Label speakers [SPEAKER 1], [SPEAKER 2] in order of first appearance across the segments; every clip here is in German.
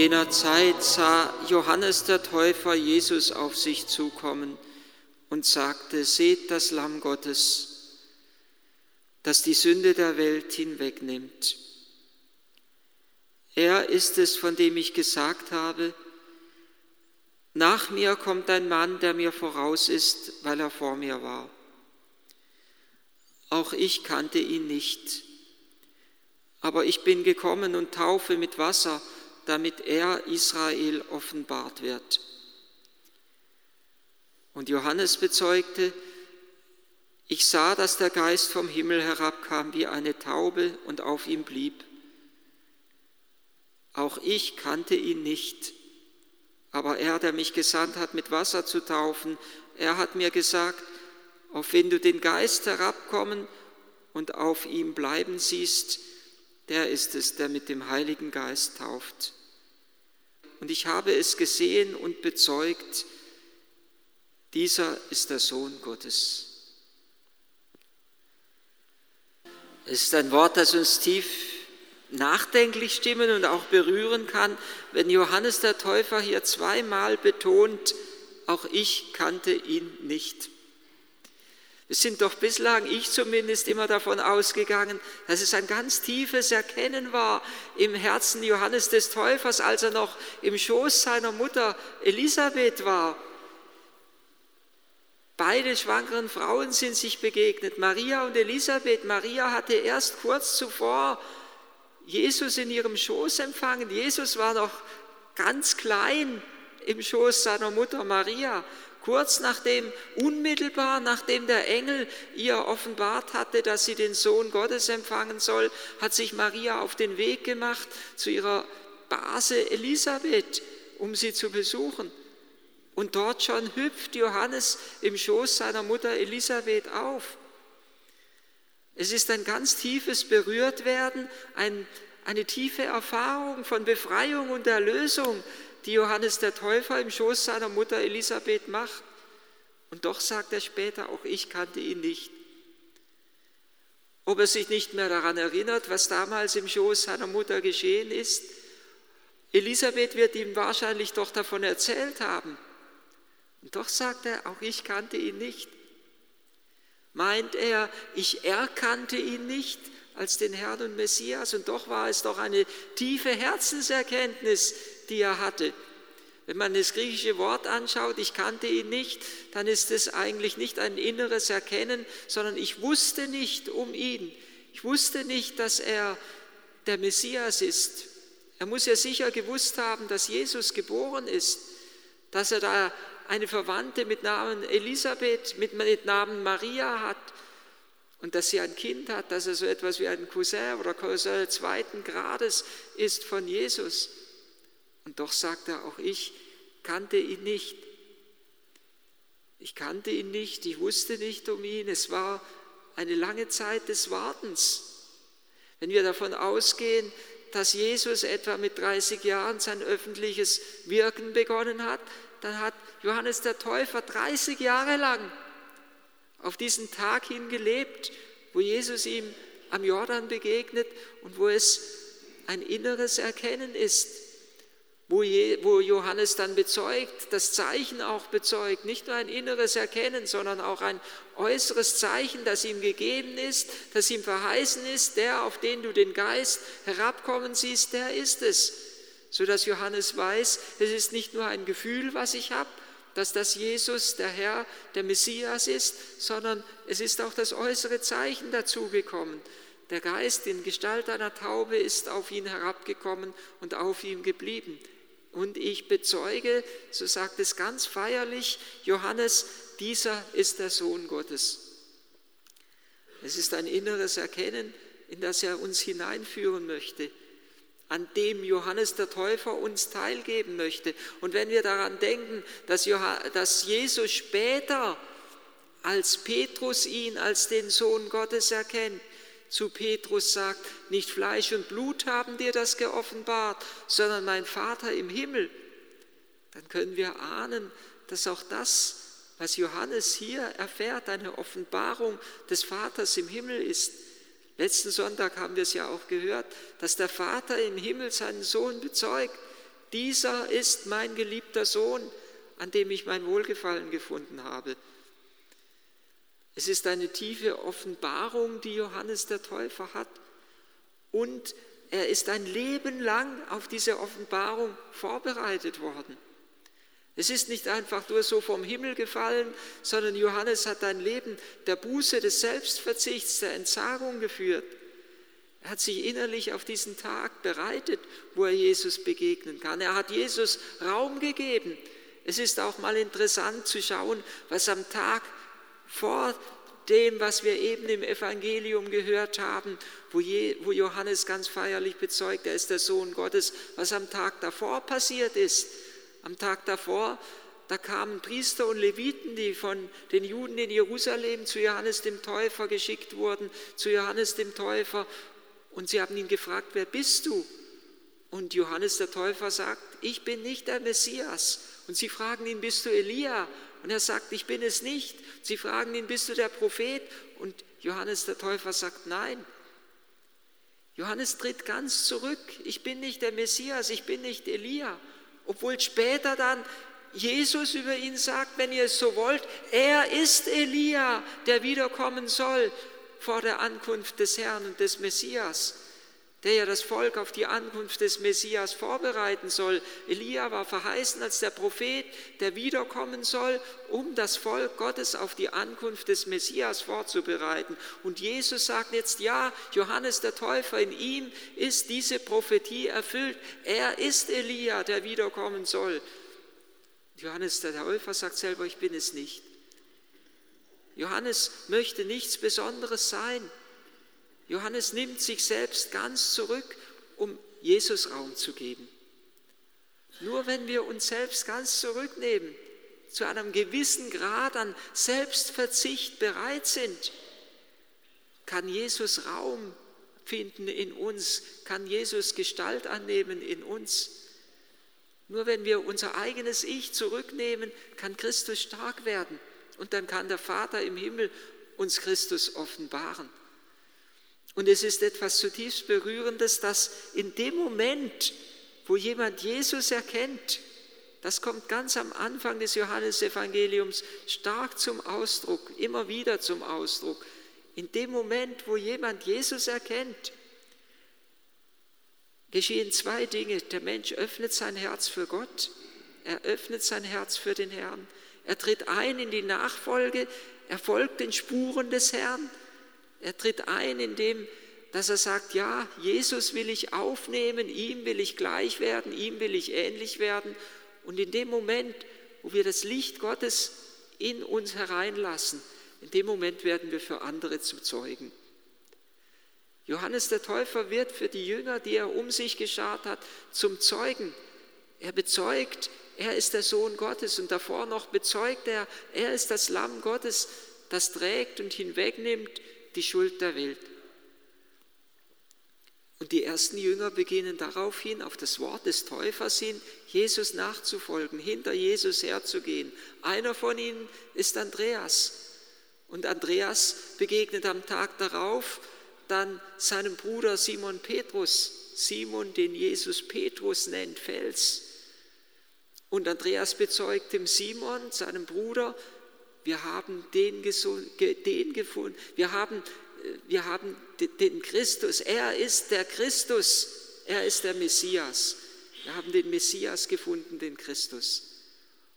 [SPEAKER 1] Jener Zeit sah Johannes der Täufer Jesus auf sich zukommen und sagte, seht das Lamm Gottes, das die Sünde der Welt hinwegnimmt. Er ist es, von dem ich gesagt habe, nach mir kommt ein Mann, der mir voraus ist, weil er vor mir war. Auch ich kannte ihn nicht, aber ich bin gekommen und taufe mit Wasser, damit er Israel offenbart wird. Und Johannes bezeugte, ich sah, dass der Geist vom Himmel herabkam wie eine Taube und auf ihm blieb. Auch ich kannte ihn nicht, aber er, der mich gesandt hat, mit Wasser zu taufen, er hat mir gesagt, auf wen du den Geist herabkommen und auf ihm bleiben siehst, der ist es, der mit dem Heiligen Geist tauft und ich habe es gesehen und bezeugt, dieser ist der Sohn Gottes. Es ist ein Wort, das uns tief nachdenklich stimmen und auch berühren kann, wenn Johannes der Täufer hier zweimal betont, auch ich kannte ihn nicht. Wir sind doch bislang, ich zumindest, immer davon ausgegangen, dass es ein ganz tiefes Erkennen war im Herzen Johannes des Täufers, als er noch im Schoß seiner Mutter Elisabeth war. Beide schwangeren Frauen sind sich begegnet, Maria und Elisabeth. Maria hatte erst kurz zuvor Jesus in ihrem Schoß empfangen. Jesus war noch ganz klein im Schoß seiner Mutter Maria kurz nachdem, unmittelbar nachdem der Engel ihr offenbart hatte, dass sie den Sohn Gottes empfangen soll, hat sich Maria auf den Weg gemacht zu ihrer Base Elisabeth, um sie zu besuchen. Und dort schon hüpft Johannes im Schoß seiner Mutter Elisabeth auf. Es ist ein ganz tiefes Berührtwerden, ein, eine tiefe Erfahrung von Befreiung und Erlösung, die Johannes der Täufer im Schoß seiner Mutter Elisabeth macht. Und doch sagt er später, auch ich kannte ihn nicht. Ob er sich nicht mehr daran erinnert, was damals im Schoß seiner Mutter geschehen ist, Elisabeth wird ihm wahrscheinlich doch davon erzählt haben. Und doch sagt er, auch ich kannte ihn nicht. Meint er, ich erkannte ihn nicht als den Herrn und Messias und doch war es doch eine tiefe Herzenserkenntnis, die er hatte. Wenn man das griechische Wort anschaut, ich kannte ihn nicht, dann ist es eigentlich nicht ein inneres Erkennen, sondern ich wusste nicht um ihn. Ich wusste nicht, dass er der Messias ist. Er muss ja sicher gewusst haben, dass Jesus geboren ist, dass er da eine Verwandte mit Namen Elisabeth, mit, Namen Maria hat und dass sie ein Kind hat, dass er so etwas wie ein Cousin oder Cousin zweiten Grades ist von Jesus. Und doch sagt er, auch ich kannte ihn nicht. Ich kannte ihn nicht, ich wusste nicht um ihn. Es war eine lange Zeit des Wartens. Wenn wir davon ausgehen, dass Jesus etwa mit 30 Jahren sein öffentliches Wirken begonnen hat, dann hat Johannes der Täufer 30 Jahre lang auf diesen Tag hin gelebt, wo Jesus ihm am Jordan begegnet und wo es ein inneres Erkennen ist wo Johannes dann bezeugt, das Zeichen auch bezeugt, nicht nur ein inneres Erkennen, sondern auch ein äußeres Zeichen, das ihm gegeben ist, das ihm verheißen ist, der, auf den du den Geist herabkommen siehst, der ist es. Sodass Johannes weiß, es ist nicht nur ein Gefühl, was ich habe, dass das Jesus, der Herr, der Messias ist, sondern es ist auch das äußere Zeichen dazugekommen. Der Geist in Gestalt einer Taube ist auf ihn herabgekommen und auf ihm geblieben. Und ich bezeuge, so sagt es ganz feierlich Johannes, dieser ist der Sohn Gottes. Es ist ein inneres Erkennen, in das er uns hineinführen möchte, an dem Johannes der Täufer uns teilgeben möchte. Und wenn wir daran denken, dass, Jesus später als Petrus ihn als den Sohn Gottes erkennt, zu Petrus sagt, nicht Fleisch und Blut haben dir das geoffenbart, sondern mein Vater im Himmel, dann können wir ahnen, dass auch das, was Johannes hier erfährt, eine Offenbarung des Vaters im Himmel ist. Letzten Sonntag haben wir es ja auch gehört, dass der Vater im Himmel seinen Sohn bezeugt. dieser ist mein geliebter Sohn, an dem ich mein Wohlgefallen gefunden habe. Es ist eine tiefe Offenbarung, die Johannes der Täufer hat. Und er ist ein Leben lang auf diese Offenbarung vorbereitet worden. Es ist nicht einfach nur so vom Himmel gefallen, sondern Johannes hat ein Leben der Buße, des Selbstverzichts, der Entsagung geführt. Er hat sich innerlich auf diesen Tag bereitet, wo er Jesus begegnen kann. Er hat Jesus Raum gegeben. Es ist auch mal interessant zu schauen, was am Tag vor dem, was wir eben im Evangelium gehört haben, wo, Johannes ganz feierlich bezeugt, er ist der Sohn Gottes, was am Tag davor passiert ist. Am Tag davor, da kamen Priester und Leviten, die von den Juden in Jerusalem zu Johannes dem Täufer geschickt wurden, zu Johannes dem Täufer, und sie haben ihn gefragt, wer bist du? Und Johannes der Täufer sagt, ich bin nicht der Messias. Und sie fragen ihn, bist du Elia? Und er sagt, ich bin es nicht. Sie fragen ihn, bist du der Prophet? Und Johannes der Täufer sagt, nein. Johannes tritt ganz zurück. Ich bin nicht der Messias, ich bin nicht Elia. Obwohl später dann Jesus über ihn sagt, wenn ihr es so wollt, er ist Elia, der wiederkommen soll vor der Ankunft des Herrn und des Messias der ja das Volk auf die Ankunft des Messias vorbereiten soll. Elia war verheißen als der Prophet, der wiederkommen soll, um das Volk Gottes auf die Ankunft des Messias vorzubereiten. Und Jesus sagt jetzt, ja, Johannes der Täufer, in ihm ist diese Prophetie erfüllt. Er ist Elia, der wiederkommen soll. Johannes der Täufer sagt selber, ich bin es nicht. Johannes möchte nichts Besonderes sein. Johannes nimmt sich selbst ganz zurück, um Jesus Raum zu geben. Nur wenn wir uns selbst ganz zurücknehmen, zu einem gewissen Grad an Selbstverzicht bereit sind, kann Jesus Raum finden in uns, kann Jesus Gestalt annehmen in uns. Nur wenn wir unser eigenes Ich zurücknehmen, kann Christus stark werden und dann kann der Vater im Himmel uns Christus offenbaren. Und es ist etwas zutiefst Berührendes, dass in dem Moment, wo jemand Jesus erkennt, das kommt ganz am Anfang des Johannesevangeliums stark zum Ausdruck, immer wieder zum Ausdruck. In dem Moment, wo jemand Jesus erkennt, geschehen zwei Dinge. Der Mensch öffnet sein Herz für Gott, er öffnet sein Herz für den Herrn, er tritt ein in die Nachfolge, er folgt den Spuren des Herrn er tritt ein, indem dass er sagt, ja, Jesus will ich aufnehmen, ihm will ich gleich werden, ihm will ich ähnlich werden. Und in dem Moment, wo wir das Licht Gottes in uns hereinlassen, in dem Moment werden wir für andere zu Zeugen. Johannes der Täufer wird für die Jünger, die er um sich geschart hat, zum Zeugen. Er bezeugt, er ist der Sohn Gottes und davor noch bezeugt er, er ist das Lamm Gottes, das trägt und hinwegnimmt die Schuld der Welt. Und die ersten Jünger beginnen daraufhin, auf das Wort des Täufers hin, Jesus nachzufolgen, hinter Jesus herzugehen. Einer von ihnen ist Andreas. Und Andreas begegnet am Tag darauf dann seinem Bruder Simon Petrus, Simon, den Jesus Petrus nennt, Fels. Und Andreas bezeugt dem Simon, seinem Bruder, wir haben den, den gefunden, wir haben, äh, wir haben den Christus, er ist der Christus, er ist der Messias. Wir haben den Messias gefunden, den Christus.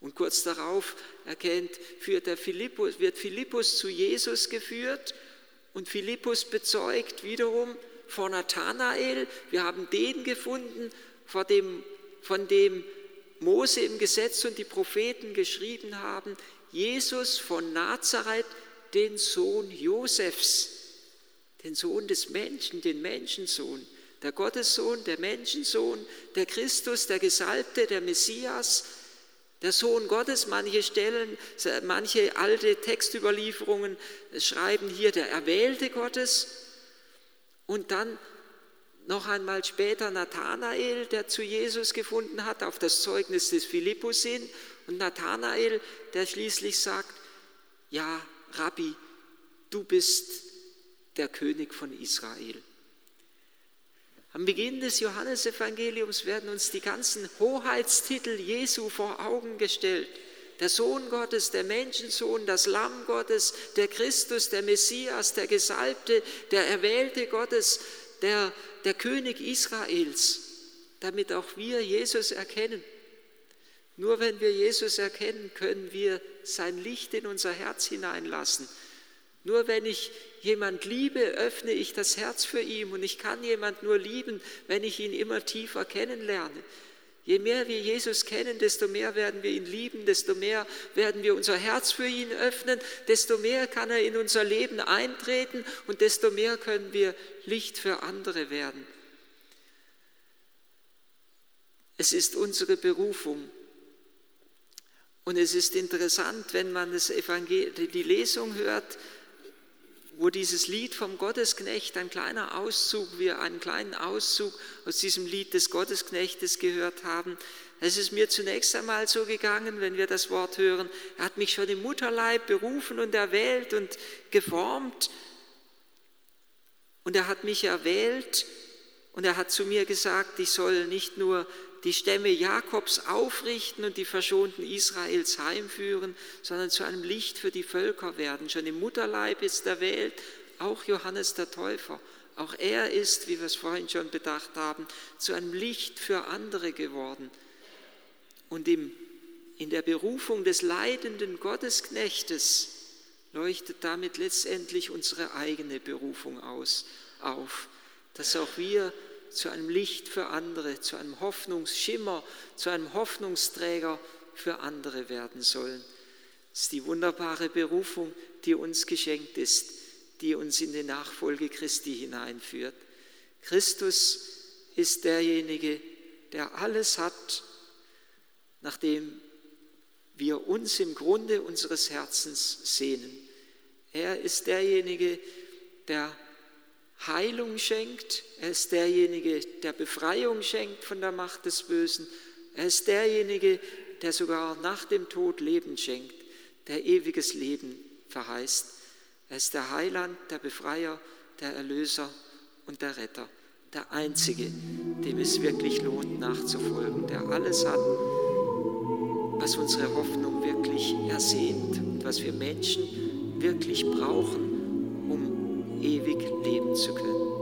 [SPEAKER 1] Und kurz darauf erkennt, führt der Philippus, wird Philippus zu Jesus geführt und Philippus bezeugt wiederum vor Nathanael, wir haben den gefunden, vor dem, von dem Mose im Gesetz und die Propheten geschrieben haben, Jesus von Nazareth, den Sohn Josefs, den Sohn des Menschen, den Menschensohn, der Gottessohn, der Menschensohn, der Christus, der Gesalbte, der Messias, der Sohn Gottes. Manche Stellen, manche alte Textüberlieferungen schreiben hier der Erwählte Gottes. Und dann noch einmal später Nathanael, der zu Jesus gefunden hat, auf das Zeugnis des Philippus hin und Nathanael, der schließlich sagt, ja, Rabbi, du bist der König von Israel. Am Beginn des Johannesevangeliums werden uns die ganzen Hoheitstitel Jesu vor Augen gestellt. Der Sohn Gottes, der Menschensohn, das Lamm Gottes, der Christus, der Messias, der Gesalbte, der Erwählte Gottes, der, der König Israels, damit auch wir Jesus erkennen. Nur wenn wir Jesus erkennen, können wir sein Licht in unser Herz hineinlassen. Nur wenn ich jemand liebe, öffne ich das Herz für ihn und ich kann jemand nur lieben, wenn ich ihn immer tiefer kennenlerne. Je mehr wir Jesus kennen, desto mehr werden wir ihn lieben, desto mehr werden wir unser Herz für ihn öffnen, desto mehr kann er in unser Leben eintreten und desto mehr können wir Licht für andere werden. Es ist unsere Berufung. Und es ist interessant, wenn man das Evangel die Lesung hört, wo dieses Lied vom Gottesknecht, ein kleiner Auszug, wir einen kleinen Auszug aus diesem Lied des Gottesknechtes gehört haben, es ist mir zunächst einmal so gegangen, wenn wir das Wort hören, er hat mich schon im Mutterleib berufen und erwählt und geformt. Und er hat mich erwählt und er hat zu mir gesagt, ich soll nicht nur die Stämme Jakobs aufrichten und die Verschonten Israels heimführen, sondern zu einem Licht für die Völker werden. Schon im Mutterleib ist der Welt auch Johannes der Täufer. Auch er ist, wie wir es vorhin schon bedacht haben, zu einem Licht für andere geworden. Und im, in der Berufung des leidenden Gottesknechtes leuchtet damit letztendlich unsere eigene Berufung aus, auf, dass auch wir zu einem Licht für andere, zu einem Hoffnungsschimmer, zu einem Hoffnungsträger für andere werden sollen. Das ist die wunderbare Berufung, die uns geschenkt ist, die uns in die Nachfolge Christi hineinführt. Christus ist derjenige, der alles hat, nachdem wir uns im Grunde unseres Herzens sehnen. Er ist derjenige, der Heilung schenkt. Er ist derjenige, der Befreiung schenkt von der Macht des Bösen. Er ist derjenige, der sogar nach dem Tod Leben schenkt, der ewiges Leben verheißt. Er ist der Heiland, der Befreier, der Erlöser und der Retter. Der Einzige, dem es wirklich lohnt nachzufolgen, der alles hat, was unsere Hoffnung wirklich ersehnt und was wir Menschen wirklich brauchen ewig leben zu können.